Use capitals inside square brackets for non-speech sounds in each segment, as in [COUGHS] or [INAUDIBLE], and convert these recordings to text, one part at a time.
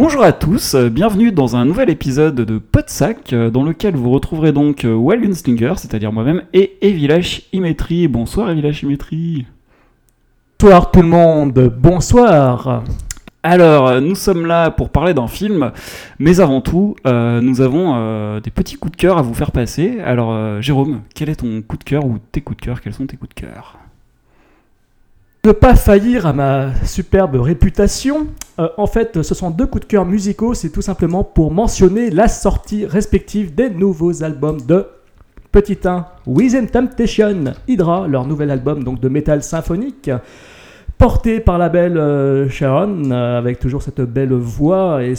Bonjour à tous, euh, bienvenue dans un nouvel épisode de Podsac, euh, dans lequel vous retrouverez donc euh, Wild Gunslinger, c'est-à-dire moi-même, et Evilash Imetri. Bonsoir Evilash Imetri. Bonsoir tout le monde, bonsoir. Alors, nous sommes là pour parler d'un film, mais avant tout, euh, nous avons euh, des petits coups de cœur à vous faire passer. Alors, euh, Jérôme, quel est ton coup de cœur ou tes coups de cœur? Quels sont tes coups de cœur? Ne pas faillir à ma superbe réputation, euh, en fait ce sont deux coups de cœur musicaux, c'est tout simplement pour mentionner la sortie respective des nouveaux albums de Petit 1, Within Temptation, Hydra, leur nouvel album donc de métal symphonique. Porté par la belle euh, Sharon, euh, avec toujours cette belle voix et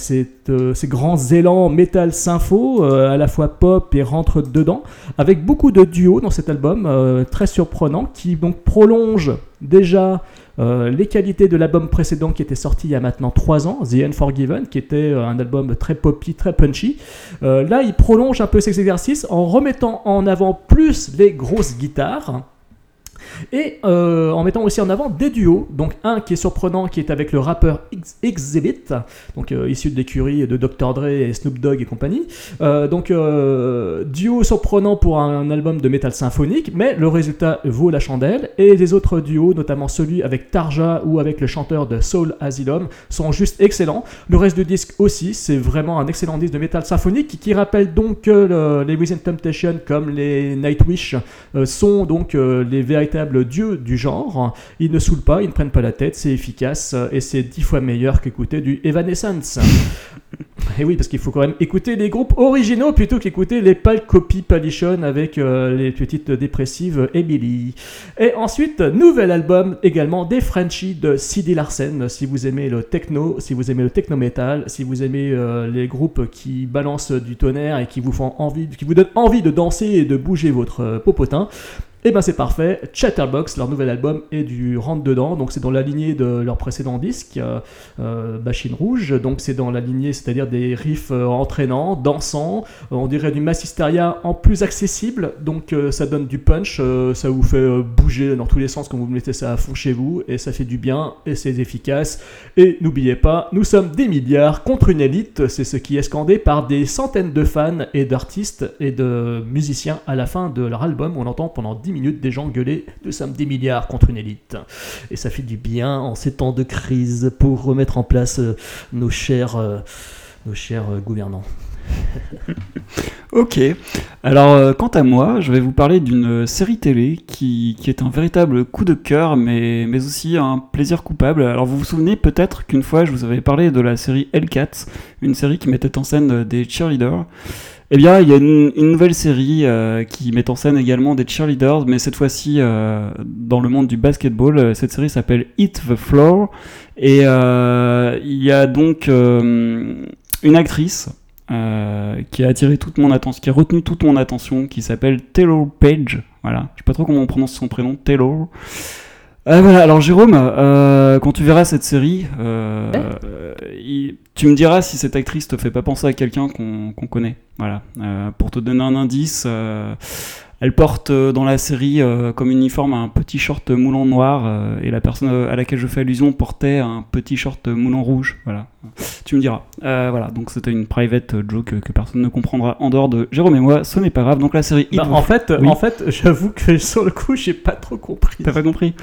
euh, ces grands élans métal sympho, à la fois pop et rentre dedans, avec beaucoup de duos dans cet album, très surprenant, qui donc prolonge déjà les qualités de l'album précédent qui était sorti il y a maintenant 3 ans, The Unforgiven, qui était un album très poppy, très punchy. Là, il prolonge un peu ces exercices en remettant en avant plus les grosses guitares. Et euh, en mettant aussi en avant des duos, donc un qui est surprenant, qui est avec le rappeur Exhibit, donc euh, issu de l'écurie de Dr. Dre et Snoop Dogg et compagnie. Euh, donc duo surprenant pour un album de métal symphonique, mais le résultat vaut la chandelle. Et les autres duos, notamment celui avec Tarja ou avec le chanteur de Soul Asylum, sont juste excellents. Le reste du disque aussi, c'est vraiment un excellent disque de métal symphonique qui, rappelle donc que le- les Within Temptation comme les Nightwish sont donc les véritables dieux du genre. Ils ne saoulent pas, ils ne prennent pas la tête, c'est efficace euh, et c'est dix fois meilleur qu'écouter du Evanescence. [LAUGHS] et oui, parce qu'il faut quand même écouter les groupes originaux plutôt qu'écouter les pâles copies Palichon avec euh, les petites dépressives Emily. Et ensuite, nouvel album également des Frenchies de CD Larsen. Si vous aimez le techno, si vous aimez le techno metal, si vous aimez euh, les groupes qui balancent du tonnerre et qui vous font envie, qui vous donnent envie de danser et de bouger votre popotin. Et ben c'est parfait, Chatterbox, leur nouvel album est du rentre dedans, donc c'est dans la lignée de leur précédent disque, euh, euh, Machine Rouge, donc c'est dans la lignée, c'est-à-dire des riffs euh, entraînants, dansants, on dirait du Massisteria en plus accessible, donc ça donne du punch, ça vous fait bouger dans tous les sens quand vous mettez ça à fond chez vous, et ça fait du bien, et c'est efficace, et n'oubliez pas, nous sommes des milliards contre une élite, c'est ce qui est scandé par des centaines de fans et d'artistes et de musiciens à la fin de leur album, on entend pendant 10 minutes des gens gueuler « Nous sommes des milliards contre une élite ». Et ça fait du bien en ces temps de crise pour remettre en place euh, nos chers, euh, nos chers euh, gouvernants. [LAUGHS] Ok. Alors, quant à moi, je vais vous parler d'une série télé qui, qui est un véritable coup de cœur, mais, mais aussi un plaisir coupable. Alors, vous vous souvenez peut-être qu'une fois, je vous avais parlé de la série Hellcat, une série qui mettait en scène des cheerleaders. Eh bien, il y a une, nouvelle série euh, qui met en scène également des cheerleaders, mais cette fois-ci euh, dans le monde du basketball. Cette série s'appelle Hit the Floor. Et euh, il y a donc euh, une actrice euh, qui a attiré toute mon attention, qui a retenu toute mon attention, qui s'appelle Taylor Page. Voilà, je sais pas trop comment on prononce son prénom, Taylor. Euh, voilà, alors Jérôme, euh, quand tu verras cette série, euh, il- tu me diras si cette actrice te fait pas penser à quelqu'un qu'on connaît. Voilà, Euh, pour te donner un indice, euh, elle porte euh, dans la série euh, comme uniforme un petit short moulant noir euh, et la personne à laquelle je fais allusion portait un petit short moulant rouge. Voilà, tu me diras. Euh, voilà, donc c'était une private joke que personne ne comprendra en dehors de Jérôme et moi. Ce n'est pas grave. Donc la série. Bah, en fait, Oui. en fait, j'avoue que sur le coup, j'ai pas trop compris. T'as pas compris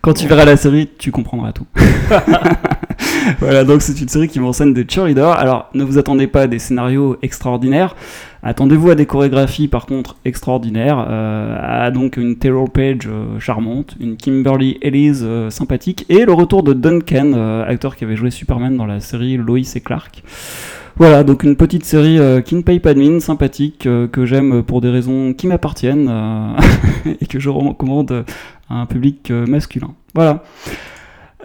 Quand tu verras la série, tu comprendras tout. [LAUGHS] voilà, donc c'est une série qui met en scène des cheerleaders. Alors, ne vous attendez pas à des scénarios extraordinaires. Attendez-vous à des chorégraphies, par contre, extraordinaires. Euh, à donc une Terror Page euh, charmante, une Kimberly Elise euh, sympathique, et le retour de Duncan, euh, acteur qui avait joué Superman dans la série Lois et Clark. Voilà, donc une petite série qui ne paye sympathique, que j'aime pour des raisons qui m'appartiennent [LAUGHS] et que je recommande à un public masculin. Voilà.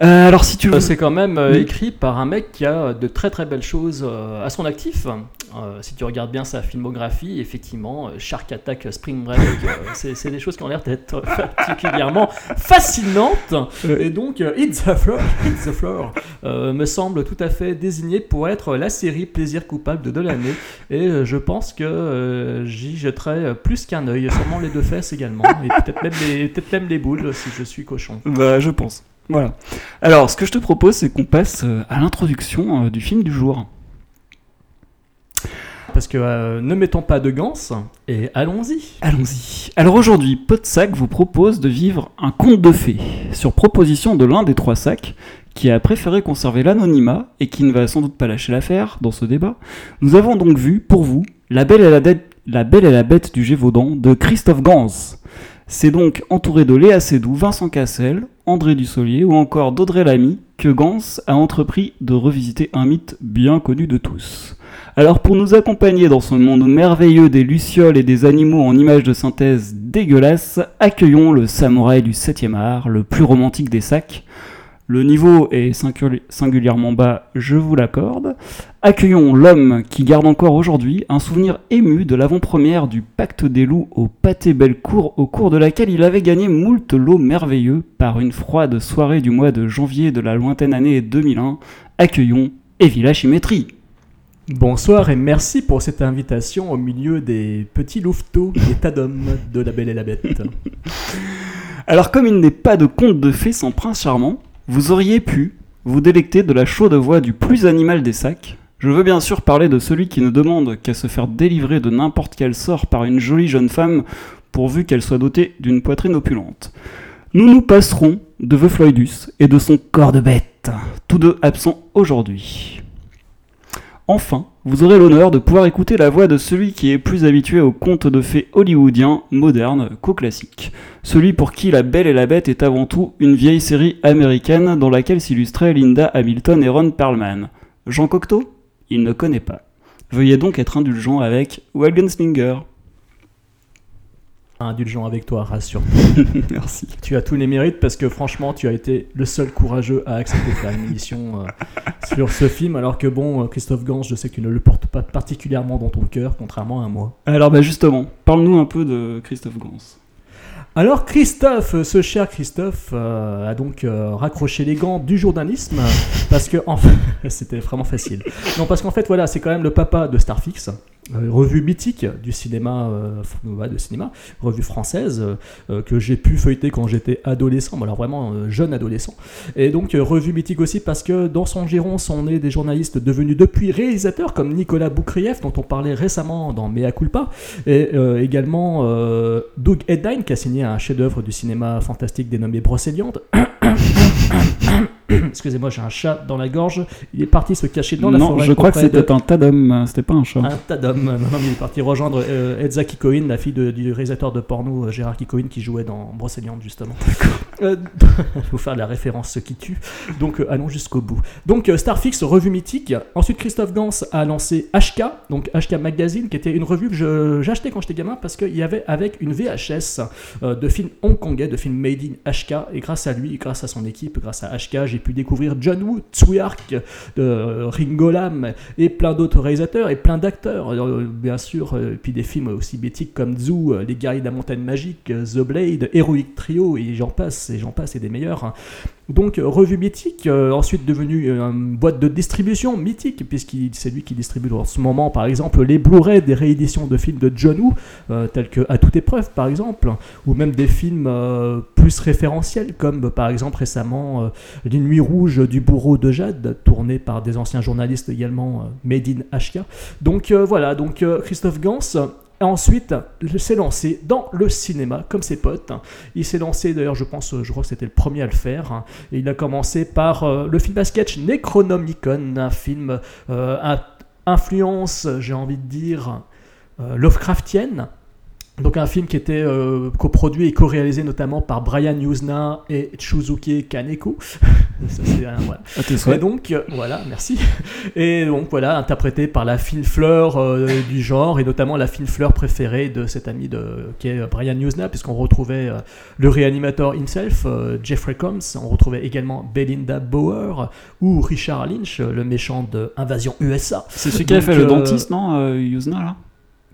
Euh, alors si tu veux... Euh, C'est quand même euh, écrit par un mec qui a de très très belles choses euh, à son actif. Si tu regardes bien sa filmographie, effectivement, Shark Attack, Spring Break, [LAUGHS] c'est des choses qui ont l'air d'être particulièrement fascinantes. Et donc, It's the Floor, It's the Floor me semble tout à fait désigné pour être la série plaisir coupable de, l'année. Et je pense que j'y jetterai plus qu'un œil, sûrement les deux fesses également, et peut-être même, peut-être même les boules si je suis cochon. Bah, je pense. Voilà. Alors, ce que je te propose, c'est qu'on passe euh, à l'introduction euh, du film du jour. Parce que euh, ne mettons pas de gants et allons-y. Allons-y. Alors aujourd'hui, Podsac vous propose de vivre un conte de fées, sur proposition de l'un des trois sacs, qui a préféré conserver l'anonymat et qui ne va sans doute pas lâcher l'affaire dans ce débat. Nous avons donc vu, pour vous, La Belle et la, Dette- la, Belle et la Bête du Gévaudan de Christophe Gans. C'est donc entouré de Léa Seydoux, Vincent Cassel, André Dussolier ou encore d'Audrey Lamy que Gans a entrepris de revisiter un mythe bien connu de tous. Alors pour nous accompagner dans ce monde merveilleux des lucioles et des animaux en images de synthèse dégueulasses, accueillons le samouraï du 7e art, le plus romantique des sacs. Le niveau est singuli- singulièrement bas, je vous l'accorde. Accueillons l'homme qui garde encore aujourd'hui un souvenir ému de l'avant-première du Pacte des loups au Pâté Bellecour, au cours de laquelle il avait gagné moult lots merveilleux par une froide soirée du mois de janvier de la lointaine année 2001. Accueillons Evila Chimétrie. Bonsoir et merci pour cette invitation au milieu des petits louveteaux des tas d'hommes de La Belle et la Bête. Alors comme il n'est pas de conte de fées sans prince charmant, vous auriez pu vous délecter de la chaude voix du plus animal des sacs. Je veux bien sûr parler de celui qui ne demande qu'à se faire délivrer de n'importe quel sort par une jolie jeune femme pourvu qu'elle soit dotée d'une poitrine opulente. Nous nous passerons de The Floydus et de son corps de bête, tous deux absents aujourd'hui. Enfin, vous aurez l'honneur de pouvoir écouter la voix de celui qui est plus habitué aux contes de fées hollywoodiens modernes qu'aux classiques. Celui pour qui La Belle et la Bête est avant tout une vieille série américaine dans laquelle s'illustraient Linda Hamilton et Ron Perlman. Jean Cocteau? Il ne connaît pas. Veuillez donc être indulgent avec Wagenslinger. Indulgent avec toi, rassure. [LAUGHS] Merci. Tu as tous les mérites parce que franchement, tu as été le seul courageux à accepter de faire une émission euh, [LAUGHS] sur ce film. Alors que bon, euh, Christophe Gans, je sais que tu ne le portes pas particulièrement dans ton cœur, contrairement à moi. Alors bah justement, parle-nous un peu de Christophe Gans. Alors Christophe, ce cher Christophe, euh, a donc euh, raccroché les gants du journalisme parce que en fait, [LAUGHS] c'était vraiment facile. Non, parce qu'en fait, voilà, c'est quand même le papa de Starfix, revue mythique du cinéma, euh, de cinéma, revue française euh, euh, que j'ai pu feuilleter quand j'étais adolescent, alors vraiment euh, jeune adolescent. Et donc euh, revue mythique aussi parce que dans son giron sont nés des journalistes devenus depuis réalisateurs comme Nicolas Boukrieff dont on parlait récemment dans Mea Culpa et euh, également euh, Doug Edine qui a signé un chef-d'œuvre du cinéma fantastique dénommé Brocéliande. [CLEARS THROAT] Excusez-moi, j'ai un chat dans la gorge. Il est parti se cacher dans la non, forêt. je crois que de- c'était un tas d'hommes, c'était pas un chat. un tas d'hommes. Non, non, il est parti rejoindre euh, Elsa Kikoïn, la fille de- du réalisateur de porno euh, Gérard Kikoïn qui jouait dans Brocéliande justement. Euh, [LAUGHS] je vais vous faire de la référence ce qui tue. Donc euh, allons jusqu'au bout. Donc euh, Starfix, revue mythique. Ensuite Christophe Gans a lancé HK, donc HK Magazine, qui était une revue que j'achetais quand j'étais gamin parce qu'il y avait avec une VHS euh, de films hongkongais, de films made in HK. Et grâce à lui, grâce à son équipe, grâce à HK, j'ai pu découvrir John Woo, Tsuyark, euh, Ringo Lam et plein d'autres réalisateurs et plein d'acteurs, euh, bien sûr, euh, puis des films aussi mythiques comme Zoo, euh, Les Guerriers de la Montagne Magique, The Blade, Heroic Trio, et j'en passe, et j'en passe, et des meilleurs. Donc, euh, revue mythique, euh, ensuite devenue euh, une boîte de distribution mythique, puisqu'il c'est lui qui distribue en ce moment, par exemple, les Blu-ray des rééditions de films de John Woo, tels que À toute épreuve, par exemple, ou même des films plus référentiels, comme par exemple récemment Les Nuits Rouges du Bourreau de Jade, tourné par des anciens journalistes également, Made in. Donc voilà, donc Christophe Gans. Euh, Ensuite, il s'est lancé dans le cinéma, comme ses potes. Il s'est lancé, d'ailleurs, je pense, je crois que c'était le premier à le faire. hein. Et il a commencé par euh, le film à sketch Necronomicon, un film euh, à influence, j'ai envie de dire, euh, Lovecraftienne. Donc un film qui était euh, coproduit et co-réalisé notamment par Brian Yuzna et Chuzuki Kaneko. [LAUGHS] Ça, voilà. Tes Et donc, euh, voilà, merci. [LAUGHS] Et donc, voilà, interprété par la fine fleur euh, du genre, et notamment la fine fleur préférée de cet ami de, qui est Brian Newsna, puisqu'on retrouvait le réanimateur himself, Jeffrey Combs, on retrouvait également Belinda Bauer, ou Richard Lynch, le méchant de Invasion USA. C'est celui qui Donc, fait le dentiste, non, Yuzna, là?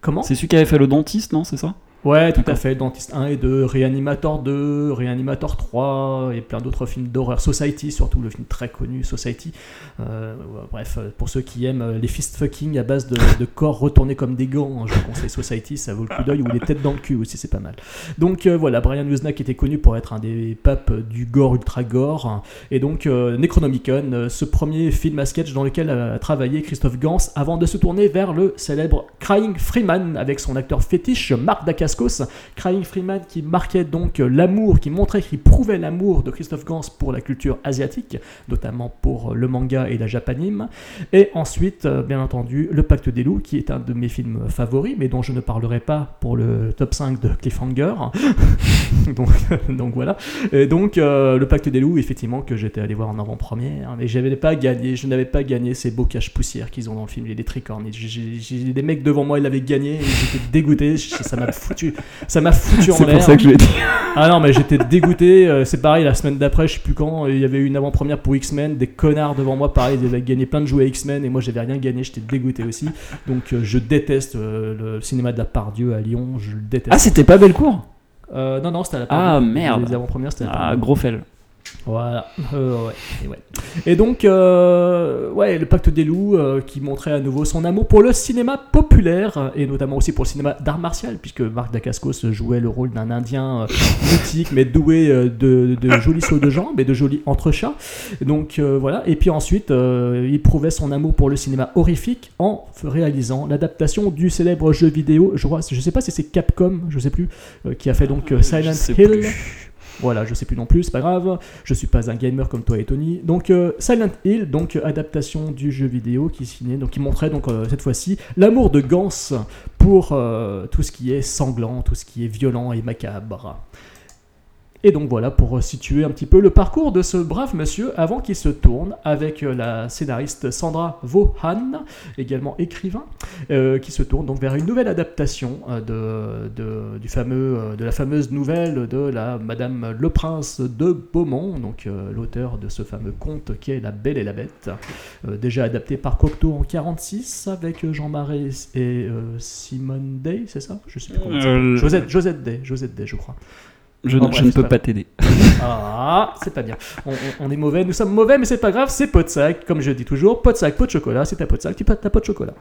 Comment? C'est celui qui avait fait le dentiste, non, c'est ça? Ouais, tout à fait. Dentiste 1 et 2, Réanimator 2, Réanimator 3 et plein d'autres films d'horreur. Society, surtout le film très connu, Society. Euh, bref, euh, pour ceux qui aiment euh, les fist fucking à base de, de corps retournés comme des gants, hein, je vous conseille Society, ça vaut le coup d'œil, ou les têtes dans le cul aussi, c'est pas mal. Donc euh, voilà, Brian Wozniak était connu pour être un des papes du gore ultra gore. Et donc euh, Necronomicon, ce premier film à sketch dans lequel a travaillé Christophe Gans avant de se tourner vers le célèbre Crying Freeman avec son acteur fétiche Marc Dacascos. Crying Freeman qui marquait donc euh, l'amour, qui montrait, qui prouvait l'amour de Christophe Gans pour la culture asiatique, notamment pour euh, le manga et la japanime. Et ensuite, euh, bien entendu, Le Pacte des Loups, qui est un de mes films favoris, mais dont je ne parlerai pas pour le top 5 de Cliffhanger. [LAUGHS] [LAUGHS] donc, voilà. Et donc, Le Pacte des Loups, effectivement, que j'étais allé voir en avant-première, mais j'avais pas gagné, je n'avais pas gagné ces beaux caches-poussières qu'ils ont dans le film, les tricornes. J'ai- des mecs devant moi, ils l'avaient gagné, j'étais dégoûté, ça m'a foutu, ça m'a foutu en C'est l'air. pour ça que je l'ai dit. Ah non, mais j'étais dégoûté. euh, C'est pareil, la semaine d'après, je sais plus quand, il y avait eu une avant-première pour X-Men. Des connards devant moi, pareil, ils avaient gagné plein de jouets X-Men et moi j'avais rien gagné, j'étais dégoûté aussi. Donc euh, je déteste euh, le cinéma de la Pardieu à Lyon, je le déteste. Ah, c'était pas Bellecour? Euh, non, non, c'était à la Ah, Pardieu. merde. Les avant-premières, c'était à la Ah, Pardieu. gros fel. Voilà. Euh, [LAUGHS] ouais. Et, ouais. Et donc, euh, ouais, le Pacte des loups euh, qui montrait à nouveau son amour pour le cinéma populaire et notamment aussi pour le cinéma d'art martial, puisque Marc Dacascos jouait le rôle d'un Indien euh, [LAUGHS] mythique mais doué de, de jolis sauts de jambes et de jolis entrechats. Donc voilà. Et puis ensuite, il prouvait son amour pour le cinéma horrifique en réalisant l'adaptation du célèbre jeu vidéo. Je crois, je sais pas si c'est Capcom, je sais plus, qui a fait donc euh, Silent Hill. plus. Voilà, je sais plus non plus, c'est pas grave. Je suis pas un gamer comme toi et Tony. Donc euh, Silent Hill, donc euh, adaptation du jeu vidéo qui signait, donc qui montrait donc euh, cette fois-ci l'amour de Gans pour euh, tout ce qui est sanglant, tout ce qui est violent et macabre. Et donc voilà pour situer un petit peu le parcours de ce brave monsieur avant qu'il se tourne avec euh, la scénariste Sandra Vaughan, également écrivain, euh, qui se tourne donc vers une nouvelle adaptation euh, de, de- du fameux, de la fameuse nouvelle de la Madame Le Prince de Beaumont, donc euh, l'auteur de ce fameux conte qui est La Belle et la Bête, euh, déjà adapté par Cocteau en 46 avec Jean Marais et Simone Day, c'est ça? Je sais plus comment. Josette, Josette Day, Josette Day, je crois. Je, Oh, ne peux pas- pas t'aider. Ah, c'est pas bien. On, on- on est mauvais, nous sommes mauvais, mais c'est pas grave, c'est pot de sac, comme je dis toujours, pot de sac, pot de chocolat, c'est ta pot de sac, tu pas ta pot de chocolat.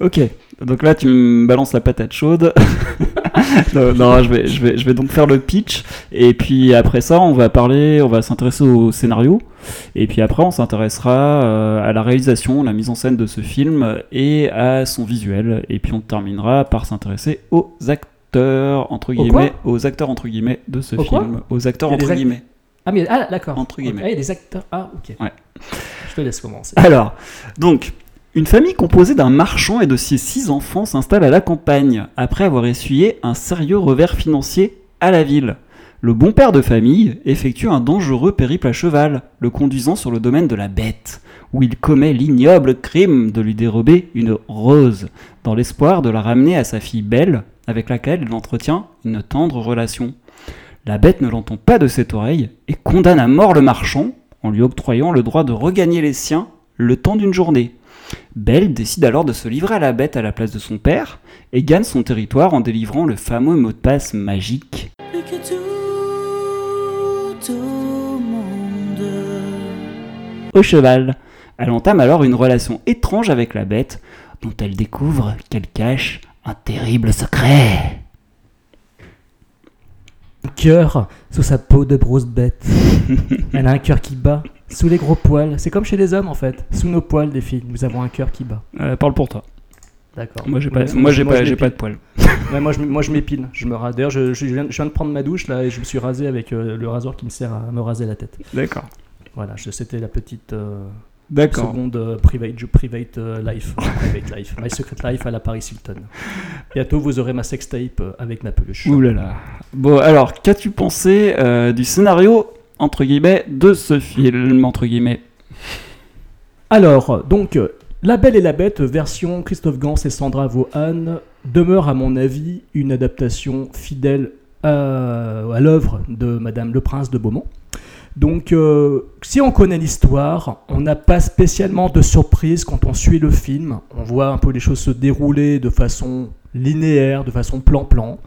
Ok, donc là tu me balances la patate chaude. [LAUGHS] non, non, je, vais, je, vais, je vais donc faire le pitch. Et puis après ça, on va parler, on va s'intéresser au scénario. Et puis après, on s'intéressera euh, à la réalisation, la mise en scène de ce film et à son visuel. Et puis on terminera par s'intéresser aux acteurs, entre guillemets, aux acteurs, entre guillemets, de ce Au film. Aux acteurs, entre guillemets. Ah, mais ah, d'accord. Entre guillemets. Ah, il y a des acteurs. Ah, ok. Ouais. Je te laisse commencer. Alors, donc, une famille composée d'un marchand et de ses six enfants s'installe à la campagne, après avoir essuyé un sérieux revers financier à la ville. Le bon père de famille effectue un dangereux périple à cheval, le conduisant sur le domaine de la bête, où il commet l'ignoble crime de lui dérober une rose, dans l'espoir de la ramener à sa fille Belle, avec laquelle il entretient une tendre relation. La bête ne l'entend pas de cette oreille et condamne à mort le marchand en lui octroyant le droit de regagner les siens le temps d'une journée. Belle décide alors de se livrer à la bête à la place de son père et gagne son territoire en délivrant le fameux mot de passe magique. Au cheval. Elle entame alors une relation étrange avec la bête dont elle découvre qu'elle cache un terrible secret. Cœur sous sa peau de grosse bête. [LAUGHS] Elle a un cœur qui bat sous les gros poils. C'est comme chez les hommes en fait. Sous nos poils des filles, nous avons un cœur qui bat. Euh, parle pour toi. D'accord. Moi j'ai pas, moi, pas, de poils. [LAUGHS] Ouais, moi, je, moi je m'épile, je me rase. D'ailleurs, je, je viens, je viens de prendre ma douche là et je me suis rasé avec euh, le rasoir qui me sert à me raser la tête. D'accord. Voilà, je- c'était la petite euh, seconde euh, private, private euh, life, [LAUGHS] private life, my secret life à la Paris Hilton. Bientôt, vous aurez ma sextape avec ma peluche. Ouh là là. Bon alors, qu'as-tu pensé euh, du scénario entre guillemets de ce film entre guillemets? Alors, donc, La Belle et la Bête, version Christophe Gans et Sandra Vaughan, demeure à mon avis une adaptation fidèle à, à l'œuvre de Madame Le Prince de Beaumont. Donc, euh, si on connaît l'histoire, on n'a pas spécialement de surprise quand on suit le film. On voit un peu les choses se dérouler de façon linéaire, de façon plan-plan.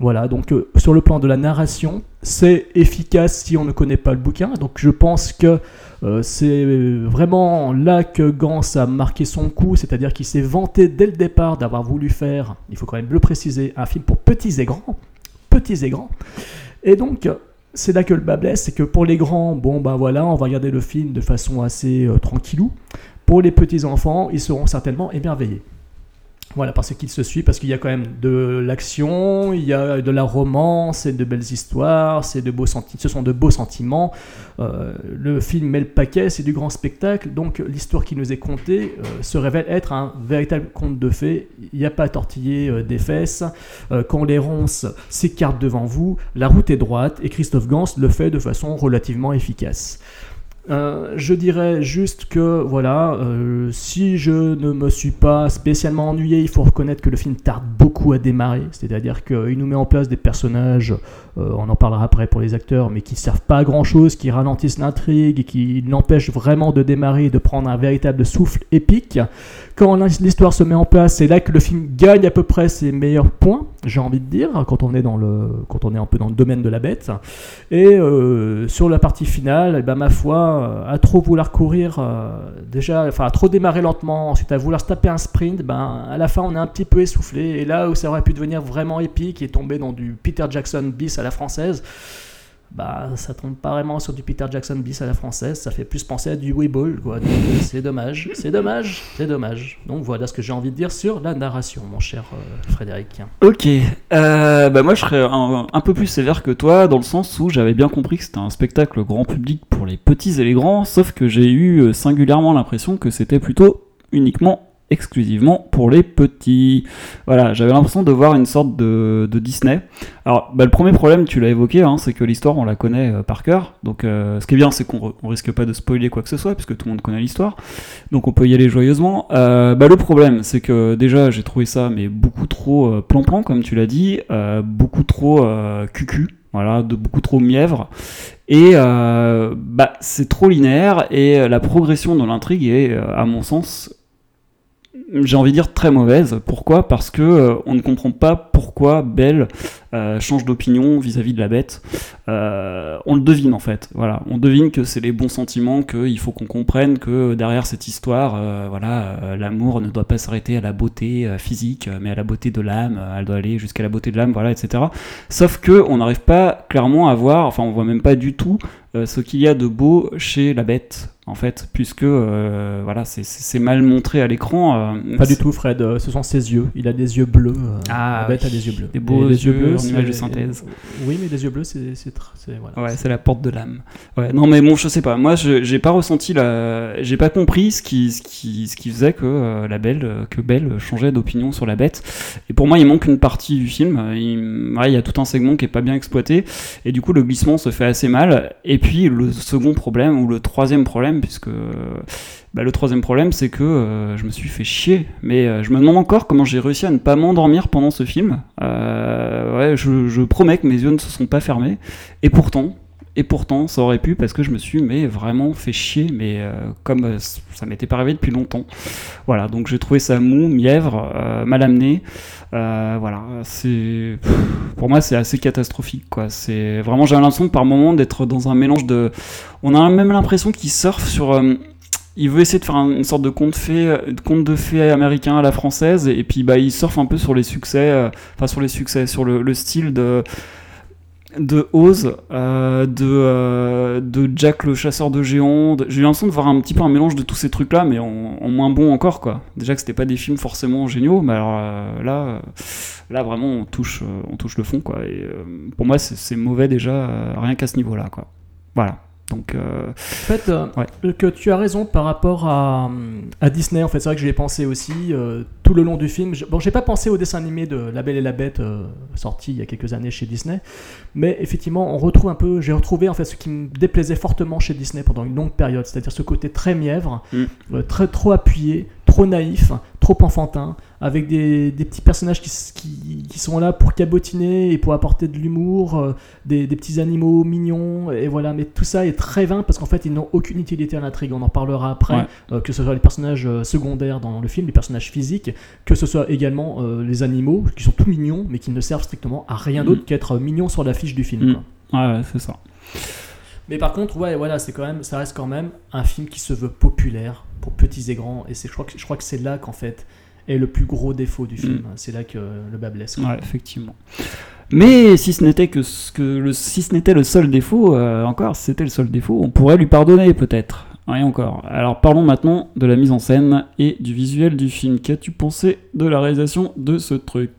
Voilà, donc euh, sur le plan de la narration, c'est efficace si on ne connaît pas le bouquin. Donc je pense que euh, c'est vraiment là que Gans a marqué son coup, c'est-à-dire qu'il s'est vanté dès le départ d'avoir voulu faire, il faut quand même le préciser, un film pour petits et grands. Petits et grands. Et donc, c'est là que le bas blesse, c'est que pour les grands, bon ben voilà, on va regarder le film de façon assez euh, tranquillou. Pour les petits enfants, ils seront certainement émerveillés. Voilà, parce qu'il se suit, parce qu'il y a quand même de l'action, il y a de la romance, et de belles histoires, c'est de beaux ce sont de beaux sentiments. Euh, le film met le paquet, c'est du grand spectacle, donc l'histoire qui nous est contée euh, se révèle être un véritable conte de fées. Il n'y a pas à tortiller euh, des fesses. Quand les ronces s'écartent devant vous, la route est droite, et Christophe Gans le fait de façon relativement efficace. Euh, je dirais juste que voilà, euh, si je ne me suis pas spécialement ennuyé, il faut reconnaître que le film tarde beaucoup à démarrer. C'est-à-dire qu'il nous met en place des personnages, euh, on en parlera après pour les acteurs, mais qui servent pas à grand chose, qui ralentissent l'intrigue, et qui l'empêchent vraiment de démarrer et de prendre un véritable souffle épique. Quand l'histoire se met en place, c'est là que le film gagne à peu près ses meilleurs points, j'ai envie de dire, quand on est dans le, quand on est un peu dans le domaine de la bête. Et euh, sur la partie finale, eh ben, ma foi, euh, à trop vouloir courir, déjà, enfin à trop démarrer lentement, ensuite à vouloir se taper un sprint, ben, à la fin on est un petit peu essoufflé. Et là où ça aurait pu devenir vraiment épique et tomber dans du Peter Jackson bis à française, bah ça tombe pas vraiment sur du Peter Jackson bis à la française, ça fait plus penser à du Weeble, quoi. Euh, c'est dommage, c'est dommage, c'est dommage. Donc voilà ce que j'ai envie de dire sur la narration, mon cher euh, Frédéric. Ok, euh, bah moi je serais un, peu plus sévère que toi dans le sens où j'avais bien compris que c'était un spectacle grand public pour les petits et les grands, sauf que j'ai eu singulièrement l'impression que c'était plutôt uniquement exclusivement pour les petits. Voilà, j'avais l'impression de voir une sorte de, de Disney. Alors, bah, le premier problème, tu l'as évoqué, hein, c'est que l'histoire, on la connaît euh, par cœur. Donc, euh, ce qui est bien, c'est qu'on risque pas de spoiler quoi que ce soit, puisque tout le monde connaît l'histoire. Donc, on peut y aller joyeusement. Euh, bah, le problème, c'est que déjà, j'ai trouvé ça mais beaucoup trop plan-plan, comme tu l'as dit, beaucoup trop cucu. Voilà, de beaucoup trop mièvre. Et bah, c'est trop linéaire et la progression dans l'intrigue est, à mon sens, j'ai envie de dire très mauvaise. Pourquoi? Parce que euh, on ne comprend pas pourquoi Belle euh, change d'opinion vis-à-vis de la bête. Euh, on le devine en fait. Voilà, on devine que c'est les bons sentiments, qu'il faut qu'on comprenne que derrière cette histoire, voilà, l'amour ne doit pas s'arrêter à la beauté physique, mais à la beauté de l'âme. Elle doit aller jusqu'à la beauté de l'âme, voilà, etc. Sauf que on n'arrive pas clairement à voir, enfin, on voit même pas du tout ce qu'il y a de beau chez la bête. En fait, puisque euh, voilà, c'est- mal montré à l'écran. euh, Pas du tout, Fred. euh, Ce sont ses yeux. Il a des yeux bleus. Ah, la bête oui. a des yeux bleus. Des beaux les yeux en c'est- image de synthèse. Oui, mais les yeux bleus, c'est voilà. Ouais, c'est la porte de l'âme. Ouais, non mais bon, je sais pas. Moi, je- j'ai pas ressenti la, j'ai pas compris ce qui, ce qui, ce qui faisait que la belle, que Belle changeait d'opinion sur la bête. Et pour moi, il manque une partie du film. Il, ouais, il y a tout un segment qui est pas bien exploité. Et du coup, le glissement se fait assez mal. Et puis le second problème ou le troisième problème, puisque bah, le troisième problème, c'est que euh, je me suis fait chier. Mais euh, je me demande encore comment j'ai réussi à ne pas m'endormir pendant ce film. Euh, je promets que mes yeux ne se sont pas fermés. Et pourtant, et pourtant, ça aurait pu parce que je me suis mais vraiment fait chier, mais euh, comme euh, ça m'était pas arrivé depuis longtemps. Voilà, donc j'ai trouvé ça mou, mièvre, euh, mal amené. Euh, voilà, c'est pour moi c'est assez catastrophique quoi. C'est vraiment j'ai l'impression par moment d'être dans un mélange de. On a même l'impression qu'il surfe sur. il veut essayer de faire un- une sorte de conte, de conte de fées américain à la française, et puis bah, il surfe un peu sur les succès, enfin sur les succès, sur le style de, de Oz, euh, de, euh, de Jack le chasseur de géants. J'ai eu l'impression de voir un petit peu un mélange de tous ces trucs-là, mais en, moins bon encore, quoi. Déjà que c'était pas des films forcément géniaux, mais alors euh, là, là vraiment on touche, on touche le fond, quoi. Et pour moi, c'est mauvais déjà, rien qu'à ce niveau-là, quoi. Voilà. Donc, euh, En fait, euh, Ouais. que tu as raison par rapport à, à Disney. En fait, c'est vrai que j'y ai pensé aussi euh, tout le long du film. Je- Bon, j'ai pas pensé au dessin animé de La Belle et la Bête euh, sorti il y a quelques années chez Disney, mais effectivement, on retrouve un peu. J'ai retrouvé en fait ce qui me déplaisait fortement chez Disney pendant une longue période, c'est-à-dire ce côté très mièvre, Mm. euh, très trop appuyé, trop naïf, trop enfantin, avec des, des petits personnages qui, s- qui, qui sont là pour cabotiner et pour apporter de l'humour, euh, des, des petits animaux mignons, et voilà. Mais tout ça est très vain parce qu'en fait, ils n'ont aucune utilité à l'intrigue. On en parlera après, Ouais. euh, que ce soit les personnages euh, secondaires dans le film, les personnages physiques, que ce soit également euh, les animaux qui sont tout mignons, mais qui ne servent strictement à rien Mm. d'autre qu'être mignons sur l'affiche du film. Mm. quoi. Ouais, ouais, c'est ça. Mais par contre, ouais, voilà, c'est quand même, ça reste quand même un film qui se veut populaire pour petits et grands, et c'est, je crois que, je crois que c'est là qu'en fait est le plus gros défaut du film. C'est là que le bas blesse. Ouais, effectivement. Mais si ce n'était que, ce que le, si ce n'était le seul défaut, euh, encore, si c'était le seul défaut, on pourrait lui pardonner peut-être. Et encore. Alors parlons maintenant de la mise en scène et du visuel du film. Qu'as-tu pensé de la réalisation de ce truc?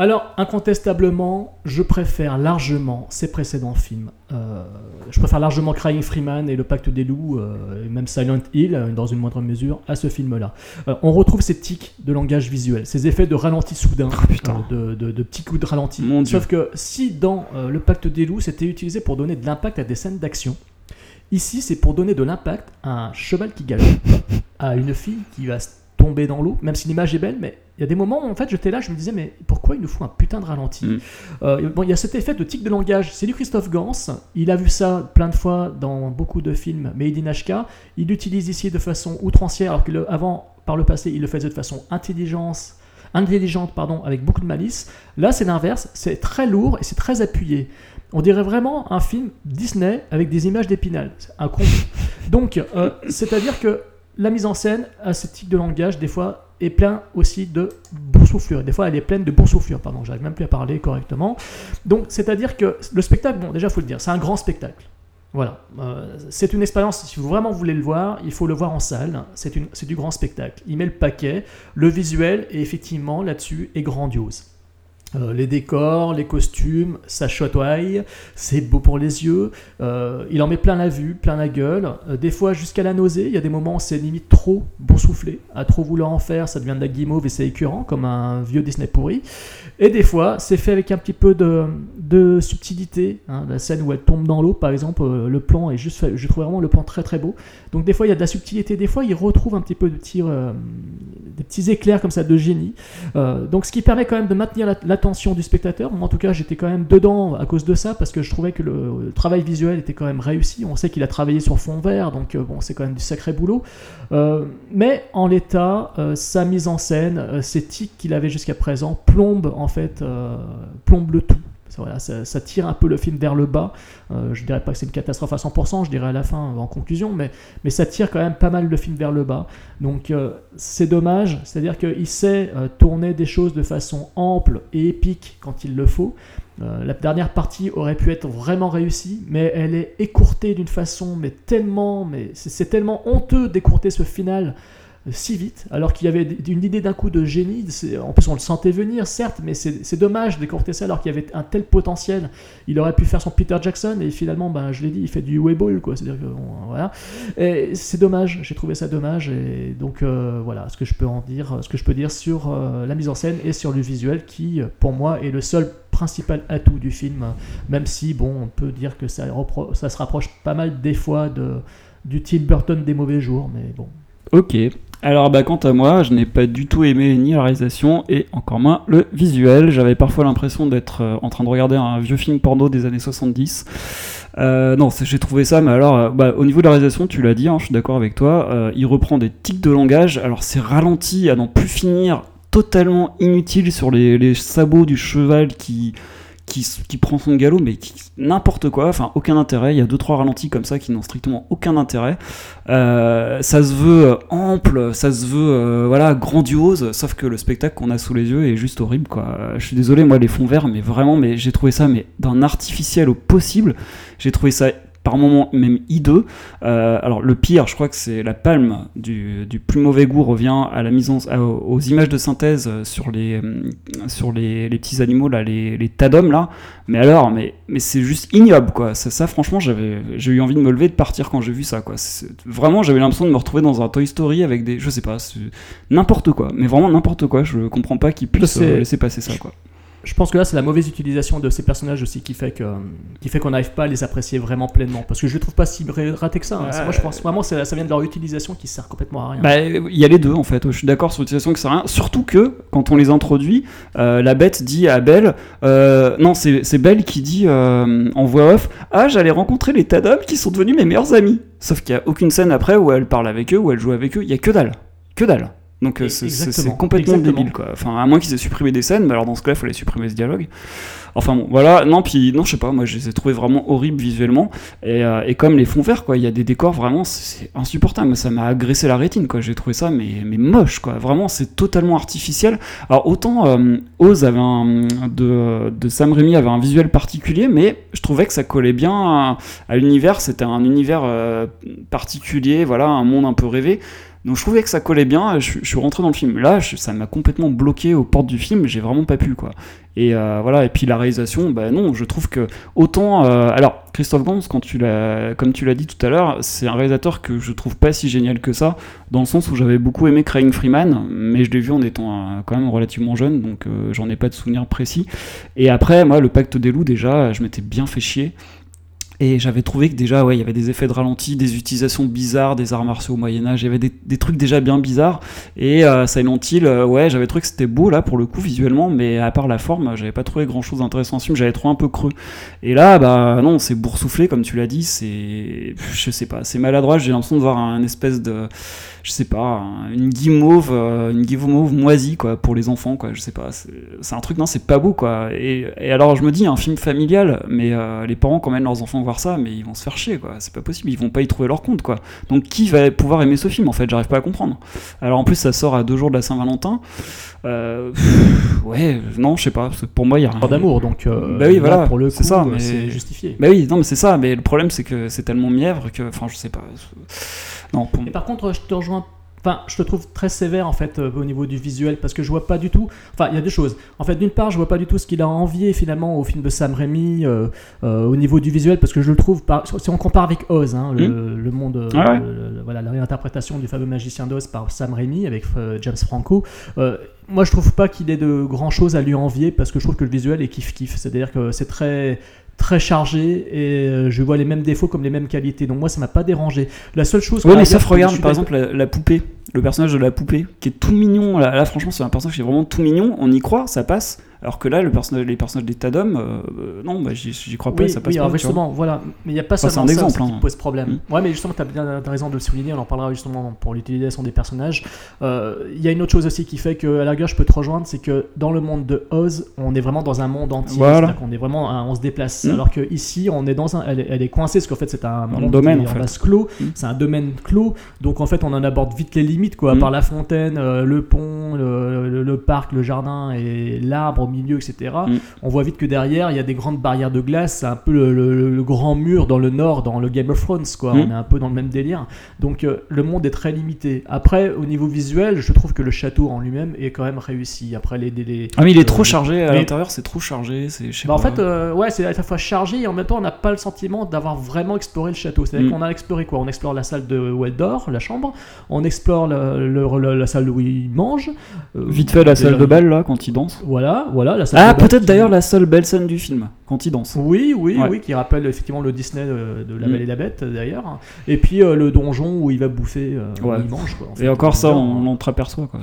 Alors, incontestablement, je préfère largement ses précédents films. Euh, je préfère largement Crying Freeman et Le Pacte des Loups, euh, et même Silent Hill, euh, dans une moindre mesure, à ce film-là. Euh, on retrouve ces tics de langage visuel, ces effets de ralenti soudain, euh, de, de- de petits coups de ralenti. Mon Dieu. Sauf que si dans Le Pacte des Loups, c'était utilisé pour donner de l'impact à des scènes d'action, ici, c'est pour donner de l'impact à un cheval qui galope, [LAUGHS] à une fille qui va tomber dans l'eau, même si l'image est belle, mais il y a des moments où en fait j'étais là, je me disais mais pourquoi il nous faut un putain de ralenti Mm. Euh, Bon, il y a cet effet de tic de langage, c'est du Christophe Gans, il a vu ça plein de fois dans beaucoup de films Made in HK, il l'utilise ici de façon outrancière, alors que le- avant, par le passé, il le faisait de façon intelligence, intelligente, pardon, avec beaucoup de malice. Là, c'est l'inverse, c'est très lourd et c'est très appuyé. On dirait vraiment un film Disney avec des images d'épinal. C'est un comble. [LAUGHS] Donc, euh, c'est-à-dire que la mise en scène a ce type de langage, des fois, est plein aussi de boursouflure. Des fois, elle est pleine de boursouflure, pardon, j'arrive même plus à parler correctement. Donc, c'est-à-dire que le spectacle, bon, déjà, faut le dire, c'est un grand spectacle. Voilà, Euh, c'est une expérience, si vous vraiment voulez le voir, il faut le voir en salle, c'est du grand spectacle. Il met le paquet, le visuel, et effectivement, là-dessus, est grandiose. Euh, les décors, les costumes, ça chatoie, c'est beau pour les yeux, euh, il en met plein la vue, plein la gueule, Euh, des fois jusqu'à la nausée, il y a des moments où c'est limite trop boursouflé, à trop vouloir en faire, ça devient de la guimauve et c'est écœurant, comme un vieux Disney pourri, et des fois c'est fait avec un petit peu de, de subtilité, hein, la scène où elle tombe dans l'eau par exemple, le plan est juste je trouve vraiment le plan très très beau, donc des fois il y a de la subtilité, des fois il retrouve un petit peu de petits, des petits éclairs comme ça de génie, donc ce qui permet quand même de maintenir la- l'attention du spectateur. Moi en tout cas j'étais quand même dedans à cause de ça parce que je trouvais que le, travail visuel était quand même réussi. On sait qu'il a travaillé sur fond vert donc euh, bon c'est quand même du sacré boulot. Euh, mais en l'état, euh, sa mise en scène, ces tics qu'il avait jusqu'à présent plombent en fait, plombent le tout. Ça, tire un peu le film vers le bas. Euh, je dirais pas que c'est une catastrophe à 100%, je dirais à la fin en conclusion, mais, mais ça tire quand même pas mal le film vers le bas. Donc euh, c'est dommage, c'est-à-dire qu'il sait euh, tourner des choses de façon ample et épique quand il le faut. Euh, la dernière partie aurait pu être vraiment réussie, mais elle est écourtée d'une façon, mais tellement, mais c'est tellement honteux d'écourter ce final si vite, alors qu'il y avait une idée d'un coup de génie. En plus, on le sentait venir, certes, mais c'est dommage d'écourter ça alors qu'il y avait un tel potentiel. Il aurait pu faire son Peter Jackson et finalement, ben, je l'ai dit, il fait du Weiball, quoi. C'est-à-dire que bon, voilà. C'est dommage. J'ai trouvé ça dommage et donc euh, voilà ce que je peux en dire, ce que je peux dire sur euh, la mise en scène et sur le visuel qui, pour moi, est le seul principal atout du film. Même si, bon, on peut dire que ça, ça se rapproche pas mal des fois de du Tim Burton des mauvais jours, mais bon. Ok. Alors bah quant à moi, je n'ai pas du tout aimé ni la réalisation et encore moins le visuel. J'avais parfois l'impression d'être euh, en train de regarder un vieux film porno des années 70. Euh, non, j'ai trouvé ça, mais alors, euh, bah, au niveau de la réalisation, tu l'as dit, hein, je suis d'accord avec toi, il reprend des tics de langage, alors c'est ralenti à n'en plus finir, totalement inutile sur les sabots du cheval qui, qui, prend son galop, mais qui- n'importe quoi, enfin aucun intérêt, il y a deux trois ralentis comme ça qui n'ont strictement aucun intérêt. Euh, ça se veut euh, ample, ça se veut euh, voilà grandiose, sauf que le spectacle qu'on a sous les yeux est juste horrible quoi. Je suis désolé moi les fonds verts, mais vraiment, mais j'ai trouvé ça mais d'un artificiel au possible. J'ai trouvé ça par moments même hideux. Euh, alors le pire, je crois que c'est la palme du, du plus mauvais goût revient à la mise en, à- aux images de synthèse euh, sur les euh, sur les, les petits animaux là, les, les tas d'hommes là. Mais alors, mais, mais c'est juste ignoble quoi. Ça, ça franchement, j'avais j'ai eu envie de me lever de partir quand j'ai vu ça quoi. Vraiment, j'avais l'impression de me retrouver dans un Toy Story avec des, je sais pas, n'importe quoi. Mais vraiment n'importe quoi. Je comprends pas qu'ils puissent laisser passer ça quoi. Je pense que là, c'est la mauvaise utilisation de ces personnages aussi qui fait que qui fait qu'on n'arrive pas à les apprécier vraiment pleinement. Parce que je ne trouve pas si raté que ça. hein. Ouais. Moi, je pense vraiment que ça ça vient de leur utilisation qui sert complètement à rien. Bah, il y a les deux en fait. Je suis d'accord sur l'utilisation que ça sert à rien. Surtout que quand on les introduit, euh, la bête dit à Belle, euh, non, c'est c'est Belle qui dit euh, en voix off, ah j'allais rencontrer les tas d'hommes qui sont devenus mes meilleurs amis. Sauf qu'il y a aucune scène après où elle parle avec eux, où elle joue avec eux. Il y a que dalle, que dalle. Donc euh, Et- c'est- complètement exactement. débile quoi. Enfin à moins qu'ils aient supprimé des scènes, mais alors dans ce cas-là, il fallait supprimer ce dialogue. Enfin bon, voilà, non, puis non, je sais pas, moi je les ai trouvés vraiment horribles visuellement, et, euh, et comme les fonds verts, quoi, il y a des décors vraiment, c'est insupportable, ça m'a agressé la rétine, quoi, j'ai trouvé ça, mais, mais moche, quoi, vraiment, c'est totalement artificiel. Alors autant euh, Oz avait un, de, de Sam Raimi avait un visuel particulier, mais je trouvais que ça collait bien à, à l'univers, c'était un univers euh, particulier, voilà, un monde un peu rêvé. Donc je trouvais que ça collait bien, je, suis rentré dans le film. Là, ça m'a complètement bloqué aux portes du film, j'ai vraiment pas pu quoi. Et euh, voilà, et puis la réalisation, bah non, je trouve que autant. euh, alors, Christophe Gans, quand tu comme tu l'as dit tout à l'heure, c'est un réalisateur que je trouve pas si génial que ça, dans le sens où j'avais beaucoup aimé Crying Freeman, mais je l'ai vu en étant euh, quand même relativement jeune, donc j'en ai pas de souvenir précis. Et après, moi, le Pacte des loups, déjà, je m'étais bien fait chier. Et j'avais trouvé que déjà, ouais, il y avait des effets de ralenti, des utilisations bizarres des arts martiaux au Moyen-Âge, il y avait des, des trucs déjà bien bizarres. Et euh, Silent Hill, euh, ouais, j'avais trouvé que c'était beau là pour le coup visuellement, mais à part la forme, j'avais pas trouvé grand chose d'intéressant ce film, j'avais trouvé un peu creux. Et là, bah non, c'est boursouflé comme tu l'as dit, c'est. Je sais pas, c'est maladroit, j'ai l'impression de voir un espèce de. Je sais pas, un- une guimauve, euh, une guimauve moisie quoi, pour les enfants, quoi, je sais pas. C'est un truc, non, c'est pas beau quoi. Et, et alors je me dis, un film familial, mais euh, les parents quand même leurs enfants voir ça, mais ils vont se faire chier quoi, c'est pas possible, ils vont pas y trouver leur compte quoi. Donc qui va pouvoir aimer ce film? En fait J'arrive pas à comprendre. Alors en plus ça sort à deux jours de la Saint-Valentin. Euh, pff, ouais, non, je sais pas. Pour moi, il y a rien. Pas d'amour, donc euh, Bah oui, là, voilà, pour le coup, c'est ça, euh, mais- c'est justifié. Bah oui, non, mais c'est ça. Mais le problème, c'est que c'est tellement mièvre que, enfin, je sais pas. Non, pour Et par contre, je te rejoins. Enfin, je te trouve très sévère en fait euh, au niveau du visuel parce que je vois pas du tout. Enfin, il y a deux choses. En fait, d'une part, je vois pas du tout ce qu'il a envié finalement au film de Sam Raimi euh, euh, au niveau du visuel parce que je le trouve. Par... Si on compare avec Oz, hein, le, le monde, Ah ouais. le- voilà, la réinterprétation du fameux magicien d'Oz par Sam Raimi avec James Franco. moi, je trouve pas qu'il ait de grand chose à lui envier parce que je trouve que le visuel est kiff kiff. C'est-à-dire que c'est très très chargé et euh, je vois les mêmes défauts comme les mêmes qualités. Donc moi, ça m'a pas dérangé. La seule chose. Ouais, mais sauf regarde par exemple la, la poupée, le personnage de la poupée qui est tout mignon. Là, là, franchement, c'est un personnage qui est vraiment tout mignon. On y croit, ça passe. Alors que là, le personnage, les personnages des tas d'hommes, euh, euh, non, bah, j'y crois pas, Oui, ça passe oui, pas. alors justement, voilà. Mais il n'y a pas Enfin, seulement un ça exemple, aussi hein. qui pose problème. Mm. Ouais, mais justement, tu as bien raison de le souligner, on en parlera justement pour l'utilisation des personnages. Euh, Il y a une autre chose aussi qui fait que, à la rigueur, je peux te rejoindre, c'est que dans le monde de Oz, on est vraiment dans un monde entier. Voilà. Qu'on est vraiment, un- on se déplace. Mm. Alors que ici, on est dans un, elle, est- elle est coincée, parce qu'en fait, c'est un monde domaine, en en clos. Mm. C'est un domaine clos. Donc en fait, on en aborde vite les limites, quoi. Mm. Par la fontaine, euh, le pont, le, le- le parc, le jardin et l'arbre milieu, etc. Mm. On voit vite que derrière, il y a des grandes barrières de glace. C'est un peu le, le- le grand mur dans le nord, dans le Game of Thrones, quoi. Mm. On est un peu dans le même délire. Donc euh, le monde est très limité. Après, au niveau visuel, je trouve que le château en lui-même est quand même réussi. Après les, les- les- Ah, mais il est euh, trop chargé à l'intérieur, c'est trop chargé. C'est, bah, en fait, euh, ouais, c'est à la fois chargé et en même temps, on n'a pas le sentiment d'avoir vraiment exploré le château. C'est-à-dire Mm. qu'on a exploré quoi? On explore la salle de Weldor, la chambre. On explore la salle où il mange. euh, Vite fait, la salle de bal là, quand il danse. Voilà, voilà, Ah, peut-être d'ailleurs la seule belle scène du film, quand il danse. Oui, oui, Ouais. oui, qui rappelle effectivement le Disney de, de La Mm. Belle et la Bête d'ailleurs. Et puis euh, le donjon où il va bouffer, euh, où Ouais. il mange. Quoi, en fait. Et encore ça, on l'entreaperçoit quoi.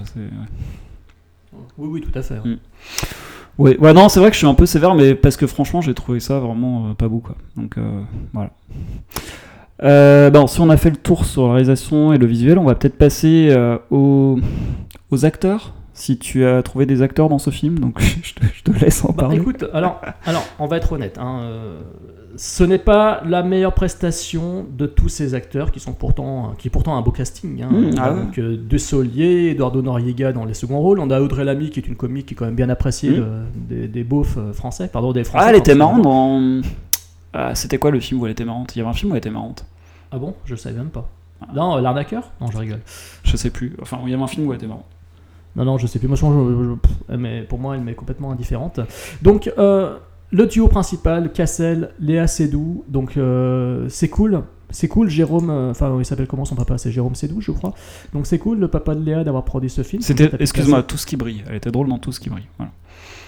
Oui, oui, tout à fait. Mm. Ouais, ouais, non, c'est vrai que je suis un peu sévère, mais parce que franchement, j'ai trouvé ça vraiment euh, pas beau, quoi. Donc euh, voilà. Euh, bon, si on a fait le tour sur la réalisation et le visuel, on va peut-être passer aux, aux acteurs. Si tu as trouvé des acteurs dans ce film, donc [LAUGHS] je te, je te laisse en Bah, parler. écoute, alors, alors, on va être honnête. hein, euh, ce n'est pas la meilleure prestation de tous ces acteurs qui sont pourtant, qui est pourtant un beau casting. hein. Mmh, ah ouais. donc euh, De Solier, Eduardo Noriega dans les seconds rôles. On a Audrey Lamy qui est une comique qui est quand même bien appréciée Mmh. de- des, des beaufs euh, français, pardon des français. ah, elle était marrante dans. Ah, C'était quoi le film où elle était marrante? Il y avait un film où elle était marrante. Ah bon, je savais même pas. Ah. Non, l'arnaqueur? Non, je rigole. Je sais plus. Enfin, il y avait un film où elle était marrante. Non, non, je sais plus. Moi, je, m'est- pour moi, elle m'est complètement indifférente. Donc, euh, le duo principal, Cassel, Léa Seydoux, donc euh, c'est cool. c'est cool, Jérôme, euh, enfin il s'appelle comment son papa? C'est Jérôme Sédou, je crois. Donc c'est cool, le papa de Léa, d'avoir produit ce film. C'était, excuse-moi, tout ce qui brille. Elle était drôle dans tout ce qui brille. Voilà.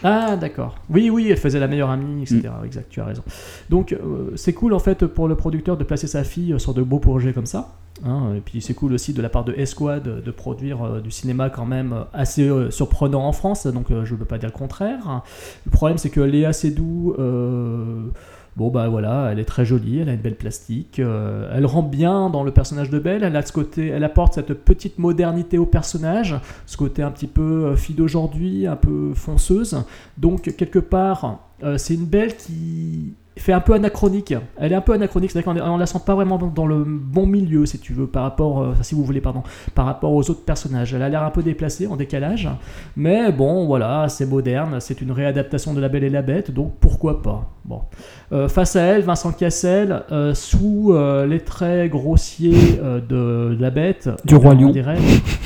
Ah d'accord. Oui, oui, elle faisait la meilleure amie, etc. Mm. Exact, tu as raison. Donc euh, c'est cool en fait pour le producteur de placer sa fille sur de beaux projets comme ça. hein. et puis c'est cool aussi de la part de Esquad de, de produire euh, du cinéma quand même euh, assez euh, surprenant en France. Donc euh, je ne veux pas dire le contraire. Le problème c'est que Léa Seydoux... Bon bah voilà, elle est très jolie, elle a une belle plastique, euh, elle rend bien dans le personnage de Belle, elle a ce côté, elle apporte cette petite modernité au personnage, ce côté un petit peu euh, fille d'aujourd'hui, un peu fonceuse. Donc quelque part, euh, c'est une Belle qui fait un peu anachronique. Elle est un peu anachronique, c'est-à-dire qu'on on la sent pas vraiment dans le bon milieu, si tu veux, par rapport, euh, si vous voulez, pardon, par rapport aux autres personnages. Elle a l'air un peu déplacée, en décalage, mais bon, voilà, c'est moderne, c'est une réadaptation de La Belle et la Bête, donc pourquoi pas. Bon. Euh, face à elle, Vincent Cassel, euh, sous euh, les traits grossiers euh, de, la Bête, [LAUGHS] Du Roi on Lion. dirait.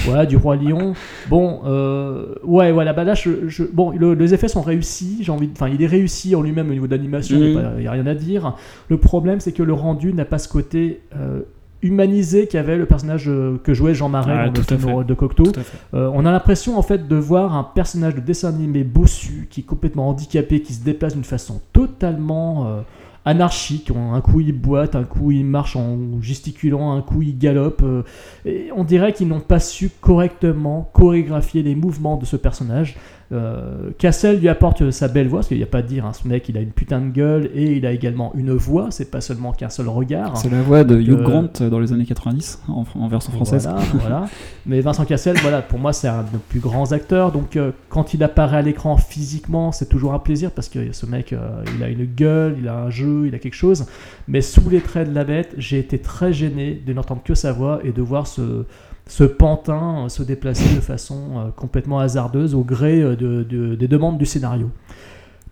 Ouais, du Roi Lion. Bon, euh, ouais, voilà, bah là, je, je- bon, le- les effets sont réussis. J'ai envie, enfin, il est réussi en lui-même au niveau de l'animation. Mhm. N'y a rien à dire. Le problème, c'est que le rendu n'a pas ce côté euh, humanisé qu'avait le personnage euh, que jouait Jean Marais Ah, dans le film fait. de Cocteau. Euh, on a l'impression en fait de voir un personnage de dessin animé bossu qui est complètement handicapé, qui se déplace d'une façon totalement euh, anarchique. Un coup il boite, un coup il marche en gesticulant, un coup il galope. euh, et on dirait qu'ils n'ont pas su correctement chorégraphier les mouvements de ce personnage. Euh, Cassel lui apporte sa belle voix, parce qu'il n'y a pas à dire, hein, ce mec il a une putain de gueule et il a également une voix, c'est pas seulement qu'un seul regard. C'est la voix de Hugh euh, Grant dans les années 90 en, en version française. Voilà, [LAUGHS] voilà. Mais Vincent Cassel, voilà, pour moi, c'est un de nos plus grands acteurs. Donc, euh, quand il apparaît à l'écran physiquement, c'est toujours un plaisir parce que ce mec, il a une gueule, il a un jeu, il a quelque chose. Mais sous les traits de la bête, j'ai été très gêné de n'entendre que sa voix et de voir ce, ce pantin euh, se déplacer de façon euh, complètement hasardeuse au gré euh, de- de- des demandes du scénario.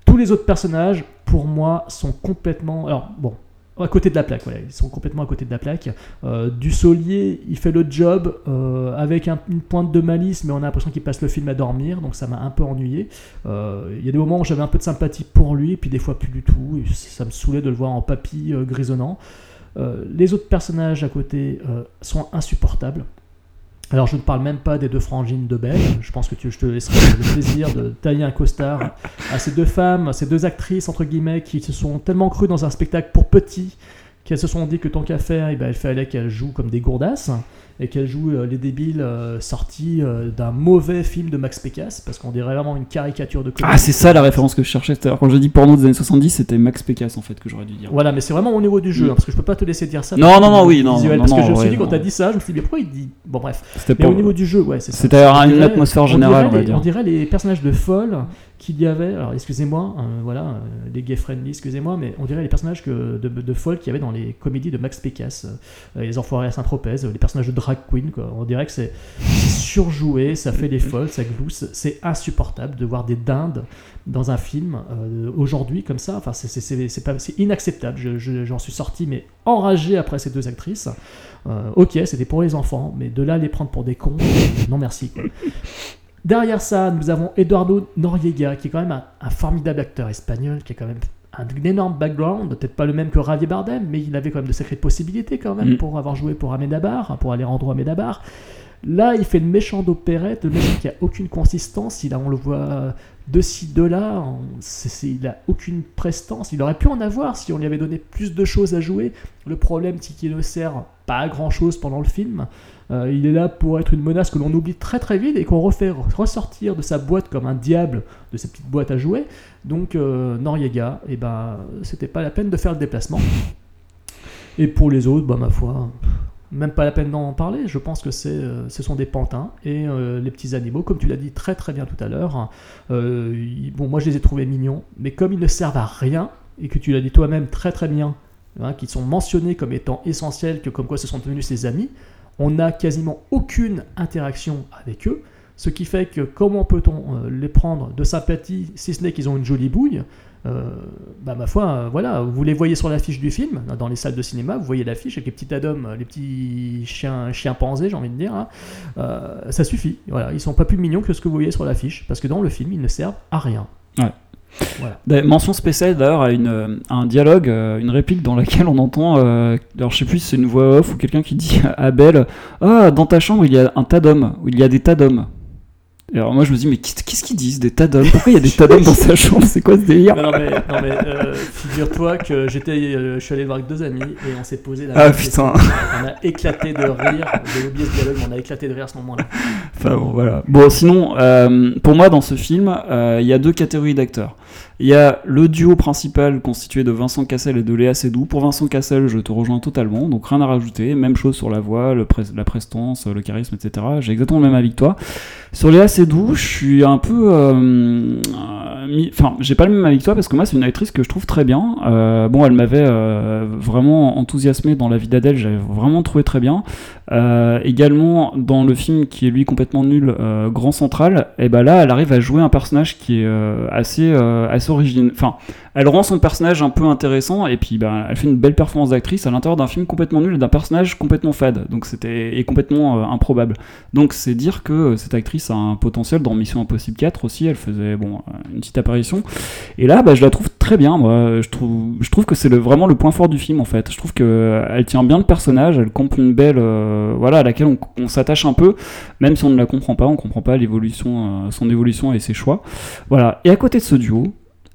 Tous les autres personnages, pour moi, sont complètement. Alors, bon, à côté de la plaque, voilà, ils sont complètement à côté de la plaque. Du Solier, il fait le job avec un- une pointe de malice, mais on a l'impression qu'il passe le film à dormir, donc ça m'a un peu ennuyé. Il y a des moments où j'avais un peu de sympathie pour lui, puis des fois plus du tout. et ça me saoulait de le voir en papy grisonnant. Les autres personnages à côté sont insupportables. Alors je ne parle même pas des deux frangines de Belle, je pense que tu, je te laisserai le plaisir de tailler un costard à ces deux femmes, ces deux actrices entre guillemets qui se sont tellement crues dans un spectacle pour petits qu'elles se sont dit que tant qu'à faire, eh ben, il fallait qu'elles jouent comme des gourdasses et qu'elles jouent euh, les débiles euh, sortis euh, d'un mauvais film de Max Pécasse parce qu'on dirait vraiment une caricature de comédie. Ah, c'est ça la référence que je cherchais. C'est-à-dire, quand je dis porno des années 70, c'était Max Pécasse en fait que j'aurais dû dire. Voilà, mais c'est vraiment au niveau du jeu, hein, parce que je peux pas te laisser dire ça. Non, non, non, oui, non, visuel, non, parce que je me suis ouais, dit quand t'as dit ça, je me suis dit, mais pourquoi il dit. Bon, bref. C'était Mais pas. au niveau du jeu, ouais, c'est ça. C'était une dirait- atmosphère on générale, dirait on va les-. On dirait les personnages de folle qu'il y avait. Alors, excusez-moi, euh, voilà, euh, les gay friendly, excusez-moi, mais on dirait les personnages que, de, de folle qu'il y avait dans les comédies de Max Pécasse, euh, les Enfoirés à Saint-Tropez, les personnages de drag queen, quoi. On dirait que c'est surjoué, ça fait des folles, ça glousse. C'est insupportable de voir des dindes dans un film euh, aujourd'hui comme ça. Enfin, c'est- inacceptable. Je- je- J'en suis sorti, mais enragé après ces deux actrices. Ok, c'était pour les enfants, mais de là les prendre pour des cons, non merci. quoi. Derrière ça, nous avons Eduardo Noriega, qui est quand même un, un formidable acteur espagnol, qui a quand même un énorme background, peut-être pas le même que Javier Bardem, mais il avait quand même de sacrées possibilités quand même Mm. pour avoir joué pour Amenabar, pour aller rendre à Amenabar. Là, il fait le méchant d'opérette, le méchant qui a aucune consistance. Il a, on le voit de ci, de là. on- il a aucune prestance. Il aurait pu en avoir si on lui avait donné plus de choses à jouer. Le problème, c'est qu'il ne sert pas à grand chose pendant le film. Euh, il est là pour être une menace que l'on oublie très très vite et qu'on refait ressortir de sa boîte comme un diable de sa petite boîte à jouer. Donc euh, Noriega, et ben, c'était pas la peine de faire le déplacement. Et pour les autres, bah ma foi, même pas la peine d'en parler. Je pense que c'est, euh, ce sont des pantins et les petits animaux, comme tu l'as dit très très bien tout à l'heure. ils- bon, moi je les ai trouvés mignons, mais comme ils ne servent à rien et que tu l'as dit toi-même très très bien, hein, qu'ils sont mentionnés comme étant essentiels, que comme quoi ce sont devenus ses amis, on n'a quasiment aucune interaction avec eux. Ce qui fait que comment peut-on euh, les prendre de sympathie, si ce n'est qu'ils ont une jolie bouille euh, bah ma foi, euh, voilà, vous les voyez sur l'affiche du film, dans les salles de cinéma, vous voyez l'affiche avec les petits adomes, les petits chiens, chiens panzés, j'ai envie de dire, hein. Ça suffit. Voilà, ils sont pas plus mignons que ce que vous voyez sur l'affiche, parce que dans le film, ils ne servent à rien. D'ailleurs, Mention spéciale d'ailleurs à, un dialogue, euh, une réplique dans laquelle on entend, euh, alors je sais plus si c'est une voix off ou quelqu'un qui dit à Abel Ah, dans ta chambre il y a un tas d'hommes, il y a des tas d'hommes. Et alors moi je me dis, mais qu'est- qu'est-ce qu'ils disent Des tas d'hommes? Pourquoi il y a des tas d'hommes dans sa chambre? C'est quoi ce délire? Non, non, mais, non, mais, euh, figure-toi que j'étais, euh, je suis allé voir avec deux amis et on s'est posé la Ah putain. On a éclaté de rire. J'ai oublié ce dialogue, mais on a éclaté de rire à ce moment-là. Enfin bon, voilà. Bon, sinon, euh, pour moi, dans ce film, il y a deux catégories d'acteurs. Il y a le duo principal constitué de Vincent Cassel et de Léa Seydoux. Pour Vincent Cassel, je te rejoins totalement, donc rien à rajouter. Même chose sur la voix, la prestance, le charisme, etc. J'ai exactement le même avis que toi. Sur Léa Seydoux, je suis un peu... euh, euh, Enfin, j'ai pas le même avis que toi parce que moi, c'est une actrice que je trouve très bien. Euh, bon, elle m'avait vraiment enthousiasmé dans La vie d'Adèle, j'avais vraiment trouvé très bien. Euh, également dans le film qui est lui complètement nul, euh, Grand Central, et ben là elle arrive à jouer un personnage qui est euh, assez assez original. Enfin, elle rend son personnage un peu intéressant et puis ben, elle fait une belle performance d'actrice à l'intérieur d'un film complètement nul et d'un personnage complètement fade. Donc c'était et complètement improbable. Donc c'est dire que cette actrice a un potentiel dans Mission Impossible 4 aussi. Elle faisait bon une petite apparition. Et là, bah, je la trouve très bien. Je trouve, je trouve que c'est le, vraiment le point fort du film en fait. Je trouve que elle tient bien le personnage. Elle campe une belle, euh, voilà, à laquelle on, s'attache un peu, même si on ne la comprend pas. On comprend pas l'évolution, euh, son évolution et ses choix. Voilà. Et à côté de ce duo.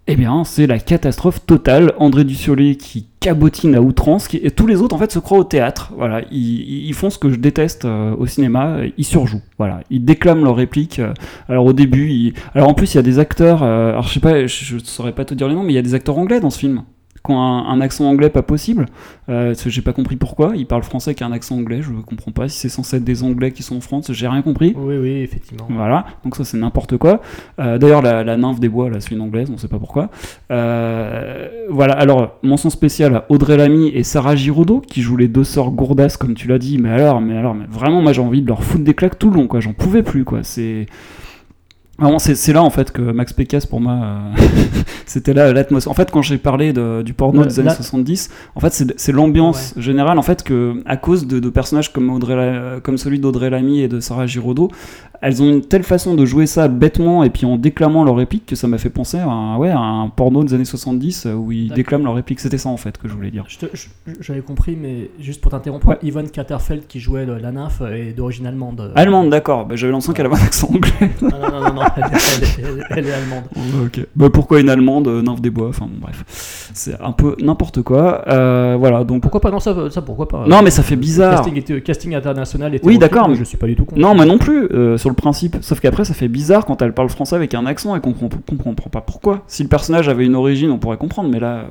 Eh bien, c'est la catastrophe totale. André Dussolier qui cabotine à outrance, et tous les autres en fait se croient au théâtre. Voilà, ils, font ce que je déteste euh, au cinéma. Ils surjouent. Voilà, ils déclament leurs répliques. alors au début, alors en plus il y a des acteurs, alors je sais pas, je saurais pas te dire les noms, mais il y a des acteurs anglais dans ce film qui ont un, un accent anglais pas possible. Euh, j'ai pas compris pourquoi. Ils parlent français qui a un accent anglais, je comprends pas si c'est censé être des anglais qui sont en France, j'ai rien compris. Oui, oui, effectivement. Voilà, donc ça c'est n'importe quoi. Euh, D'ailleurs, la, la nymphe des bois, là, c'est une anglaise, on sait pas pourquoi. Euh, voilà, alors, mention spéciale à Audrey Lamy et Sarah Giraudot, qui jouent les deux sœurs gourdasses, comme tu l'as dit. Mais alors, mais alors, mais vraiment, moi j'ai envie de leur foutre des claques tout le long, quoi. J'en pouvais plus, quoi. C'est. Vraiment, c'est là en fait que Max Pécasse pour moi euh, [LAUGHS] c'était là l'atmosphère. En fait, quand j'ai parlé de- du porno Le- des années la- 70, en fait c'est l'ambiance générale en fait que à cause de, de personnages comme Audrey, comme celui d'Audrey Lamy et de Sarah Giraudot, elles ont une telle façon de jouer ça bêtement et puis en déclamant leurs répliques que ça m'a fait penser à un, ouais, à un porno des années 70 euh, où ils déclament leurs répliques. C'était ça en fait que je voulais dire. J'avais compris, mais juste pour t'interrompre, Ouais. Yvonne Katterfeld qui jouait la nymphe est d'origine allemande. Allemande, d'accord. Bah, J'avais l'impression qu'elle avait un accent anglais. Non, non, non, non, non, elle, elle- elle- elle est allemande. ok. Bah, pourquoi une allemande, euh, nymphe des bois Enfin bon, bref. C'est un peu n'importe quoi. Euh, voilà, donc. Pourquoi pas? Non, ça, ça pourquoi pas? Non, mais ça fait bizarre. Casting, était- casting international était Oui, d'accord, mais- Je suis pas du tout contre. Non, moi non plus, euh, sur le principe. Sauf qu'après, ça fait bizarre quand elle parle français avec un accent et qu'on comprend, comprend pas pourquoi. Si le personnage avait une origine, on pourrait comprendre, mais là.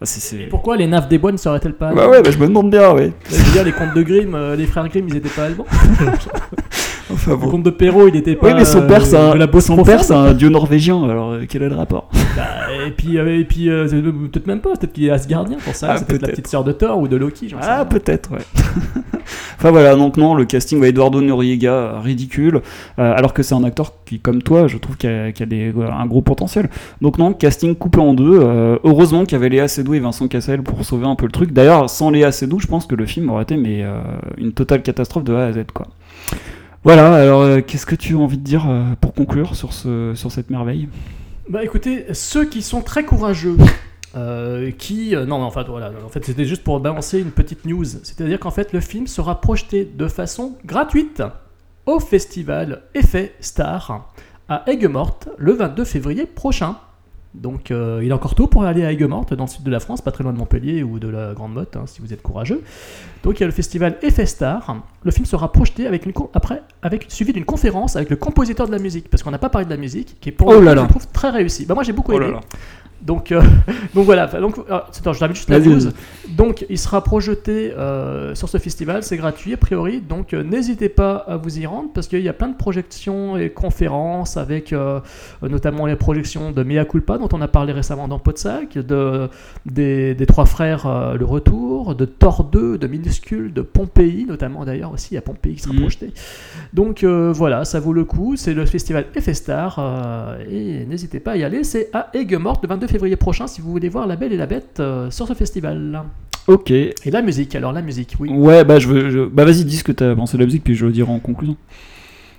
bah, Et pourquoi les nymphes des bois ne seraient-elles pas Bah ouais, bah, je me demande bien, oui. Je veux dire, les contes de Grimm, euh, les frères Grimm, ils étaient pas allemands. [LAUGHS] Enfin Le bon. conte de Perrault, il était pas. Oui, mais son père, c'est un, la son père, c'est un dieu norvégien, alors euh, quel est le rapport? Bah, et puis, euh, et puis euh, peut-être même pas, peut-être qu'il est Asgardien pour ça. Ah, c'est peut-être la petite sœur de Thor ou de Loki, Ah, peut-être, ouais. [LAUGHS] enfin voilà, donc non, le casting, ouais, Eduardo Noriega, ridicule, alors que c'est un acteur qui, comme toi, je trouve qu'il a, a des, un gros potentiel. Donc non, casting coupé en deux. heureusement qu'il y avait Léa Seydoux et Vincent Cassel pour sauver un peu le truc. D'ailleurs, sans Léa Seydoux, je pense que le film aurait été mais, euh, une totale catastrophe de A à Z, quoi. Voilà, alors euh, qu'est-ce que tu as envie de dire euh, pour conclure sur, ce, sur cette merveille? Bah écoutez, ceux qui sont très courageux, euh, qui... non, mais enfin voilà, en fait c'était juste pour balancer une petite news. C'est-à-dire qu'en fait le film sera projeté de façon gratuite au festival Effet Star à Aigues-Mortes le 22 février prochain. Donc euh, il est encore tôt pour aller à Aigues-Mortes dans le sud de la France, pas très loin de Montpellier ou de la Grande Motte, hein, si vous êtes courageux. Donc il y a le festival Effet Star. Le film sera projeté avec une après avec suivi d'une conférence avec le compositeur de la musique, parce qu'on n'a pas parlé de la musique, qui est pour Oh là là. je trouve très réussi. Bah moi j'ai beaucoup Oh aimé. là. Donc, euh, [LAUGHS] donc voilà, donc, euh, attends, je juste la news. Donc il sera projeté euh, sur ce festival, c'est gratuit a priori, donc euh, n'hésitez pas à vous y rendre parce qu'il y a plein de projections et conférences avec notamment les projections de Mea Culpa dont on a parlé récemment dans Podsac, de, des, des trois frères Le Retour, de Thor 2, de Minuscule, de Pompéi notamment d'ailleurs aussi, il y a Pompéi qui sera Mhm. projeté. Donc voilà, ça vaut le coup, c'est le festival Effestar euh, et n'hésitez pas à y aller, c'est à Aigues-Mortes le 22 février prochain si vous voulez voir La Belle et la Bête euh, sur ce festival. Ok. Et la musique, alors la musique, oui. Ouais, bah, je veux, je- bah vas-y, dis ce que t'as pensé de la musique, puis je le dirai en conclusion.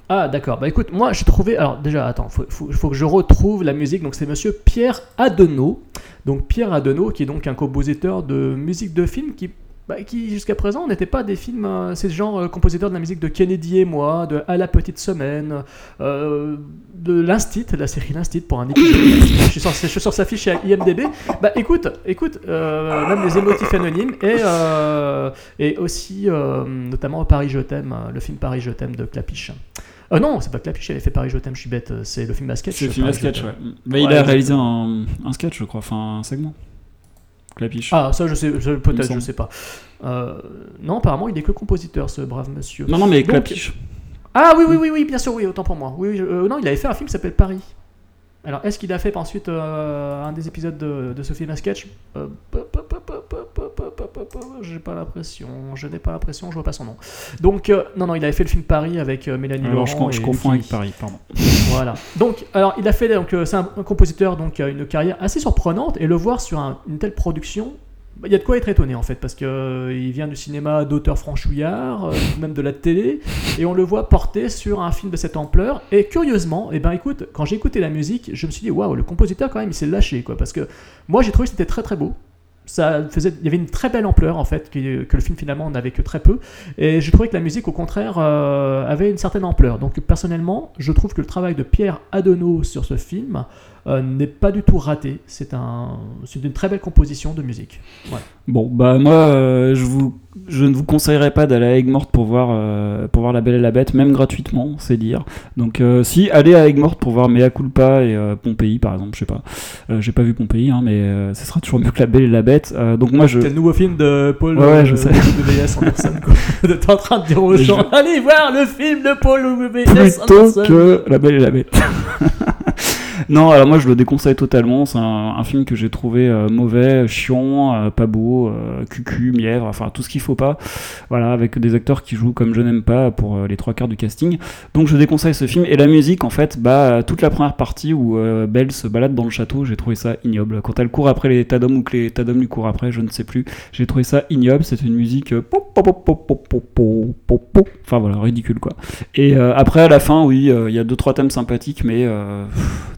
Ah d'accord, bah écoute, moi j'ai trouvé, alors déjà attends, faut, faut, faut que je retrouve la musique, donc c'est monsieur Pierre Adenau, donc Pierre Adenau qui est donc un compositeur de musique de film qui, bah, qui jusqu'à présent n'était pas des films, euh, c'est genre euh, compositeur de la musique de Kennedy et moi, de À la petite semaine, euh, de l'Instit, la série L'Instit pour un [COUGHS] je suis sur, je suis sur sa fiche à IMDB, bah écoute, écoute, euh, même les émotifs anonymes et, euh, et aussi notamment Paris je t'aime, le film Paris je t'aime de Clapiche. Euh, non, c'est pas Clapiche, il avait fait Paris je t'aime, je suis bête, c'est le film à sketch. C'est le film à sketch, ouais. Mais il Ouais, a je- réalisé un, un sketch, je crois, enfin un segment. Clapiche. Ah, ça je sais, peut-être, je sais pas. Euh, non, apparemment il est que compositeur ce brave monsieur. non, non, mais Donc- Clapiche. Ah oui, oui, oui, oui, bien sûr, oui, autant pour moi. Oui, oui, je- euh, non, il avait fait un film qui s'appelle Paris. Alors, est-ce qu'il a fait ensuite euh, un des épisodes de, de ce film à sketch? Euh, j'ai pas l'impression, je n'ai pas l'impression, je vois pas son nom. Donc, euh, non, non, il avait fait le film Paris avec euh, Mélanie alors, Laurent. Je, je confonds avec Paris, pardon. [LAUGHS] Voilà. Donc, alors, il a fait, donc, c'est un, compositeur donc une carrière assez surprenante et le voir sur une telle production, bah, il y a de quoi être étonné en fait, parce qu'il vient du cinéma d'auteur franchouillard, euh, même de la télé, et on le voit porter sur un film de cette ampleur. Et curieusement, et eh ben écoute, quand j'ai écouté la musique, je me suis dit waouh, le compositeur quand même il s'est lâché quoi, parce que moi j'ai trouvé que c'était très très beau. Ça faisait, il y avait une très belle ampleur en fait que, le film finalement n'avait que très peu. Et j'ai trouvé que la musique au contraire euh, avait une certaine ampleur. Donc personnellement je trouve que le travail de Pierre Adenau sur ce film euh, n'est pas du tout raté c'est un, c'est une très belle composition de musique Bon, bah moi, euh, je, vous, je ne vous conseillerais pas d'aller à Aigues-Mortes pour voir, euh, pour voir La Belle et la Bête, même gratuitement, c'est dire. Donc si, allez à Aigues-Mortes pour voir Mea Culpa et Pompéi, par exemple, je sais pas. J'ai pas vu Pompéi, hein, mais ce sera toujours mieux que La Belle et la Bête. Donc moi, je... c'est le nouveau film de Paul Ouais, ouais, je sais. W.S. Anderson quoi. [LAUGHS] t'es en train de dire aux gens je- allez voir le film de Paul W.S. plutôt Anderson que La Belle et la Bête. [LAUGHS] non, alors moi je le déconseille totalement. C'est un, film que j'ai trouvé euh, mauvais, chiant, euh, pas beau, euh, cucu, mièvre, enfin tout ce qu'il faut pas. Voilà, avec des acteurs qui jouent comme je n'aime pas pour les trois quarts du casting. Donc je déconseille ce film. Et la musique, en fait, bah toute la première partie où Belle se balade dans le château, j'ai trouvé ça ignoble. Quand elle court après les Tadom ou que les Tadom lui courent après, je ne sais plus. J'ai trouvé ça ignoble. C'est une musique enfin voilà ridicule quoi. Et après à la fin, oui, il y a deux trois thèmes sympathiques, mais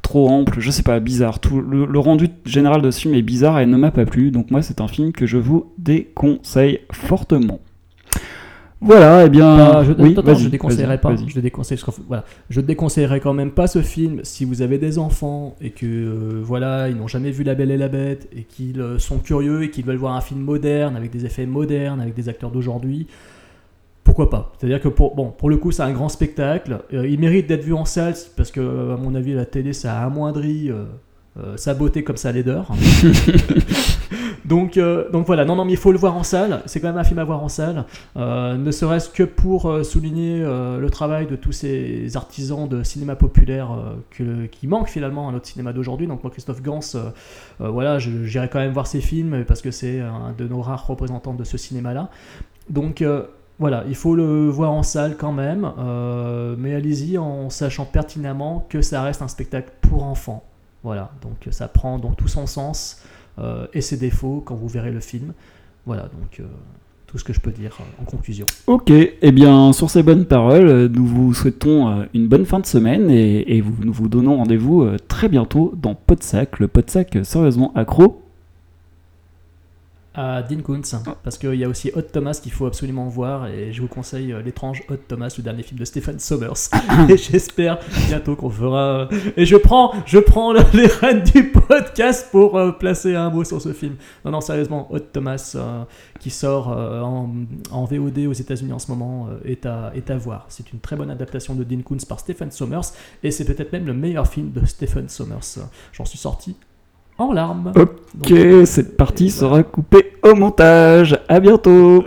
trop ample, je sais pas, bizarre. Tout le, le rendu général de ce film est bizarre et ne m'a pas plu. Donc moi, c'est un film que je vous déconseille fortement. Voilà, et bien. Bah, je, oui, attends, je déconseillerais pas. Je le déconseille, voilà, je déconseillerais quand même pas ce film si vous avez des enfants et que euh, voilà, ils n'ont jamais vu La Belle et la Bête et qu'ils euh, sont curieux et qu'ils veulent voir un film moderne avec des effets modernes, avec des acteurs d'aujourd'hui. Pourquoi pas? C'est-à-dire que pour, bon, pour le coup, c'est un grand spectacle. Euh, il mérite d'être vu en salle parce que, à mon avis, la télé, ça a amoindri euh, euh, sa beauté comme sa laideur. [LAUGHS] donc, donc voilà, non, non, mais il faut le voir en salle. C'est quand même un film à voir en salle. Ne serait-ce que pour souligner le travail de tous ces artisans de cinéma populaire que- qui manquent finalement à notre cinéma d'aujourd'hui. Donc moi, Christophe Gans, voilà, j'irai quand même voir ses films parce que c'est un de nos rares représentants de ce cinéma-là. Donc euh, voilà, il faut le voir en salle quand même, euh, mais allez-y en sachant pertinemment que ça reste un spectacle pour enfants. Voilà, donc ça prend donc tout son sens euh, et ses défauts quand vous verrez le film. Voilà, donc euh, tout ce que je peux dire en conclusion. Ok, et bien sur ces bonnes paroles, nous vous souhaitons une bonne fin de semaine et, nous vous donnons rendez-vous très bientôt dans Podsac, le Podsac sérieusement accro. À Dean Koontz, parce qu'il y a aussi Hot Thomas qu'il faut absolument voir, et je vous conseille euh, l'étrange Hot Thomas, le dernier film de Stephen Sommers. [LAUGHS] et j'espère bientôt qu'on fera. Et je prends, je prends les rênes du podcast pour euh, placer un mot sur ce film. Non, non, sérieusement, Hot Thomas, euh, qui sort euh, en, en VOD aux États-Unis en ce moment, euh, est, à, est à voir. C'est une très bonne adaptation de Dean Koontz par Stephen Sommers, et c'est peut-être même le meilleur film de Stephen Sommers. J'en suis sorti en larmes. Ok, Donc, cette partie sera coupée au montage. À bientôt.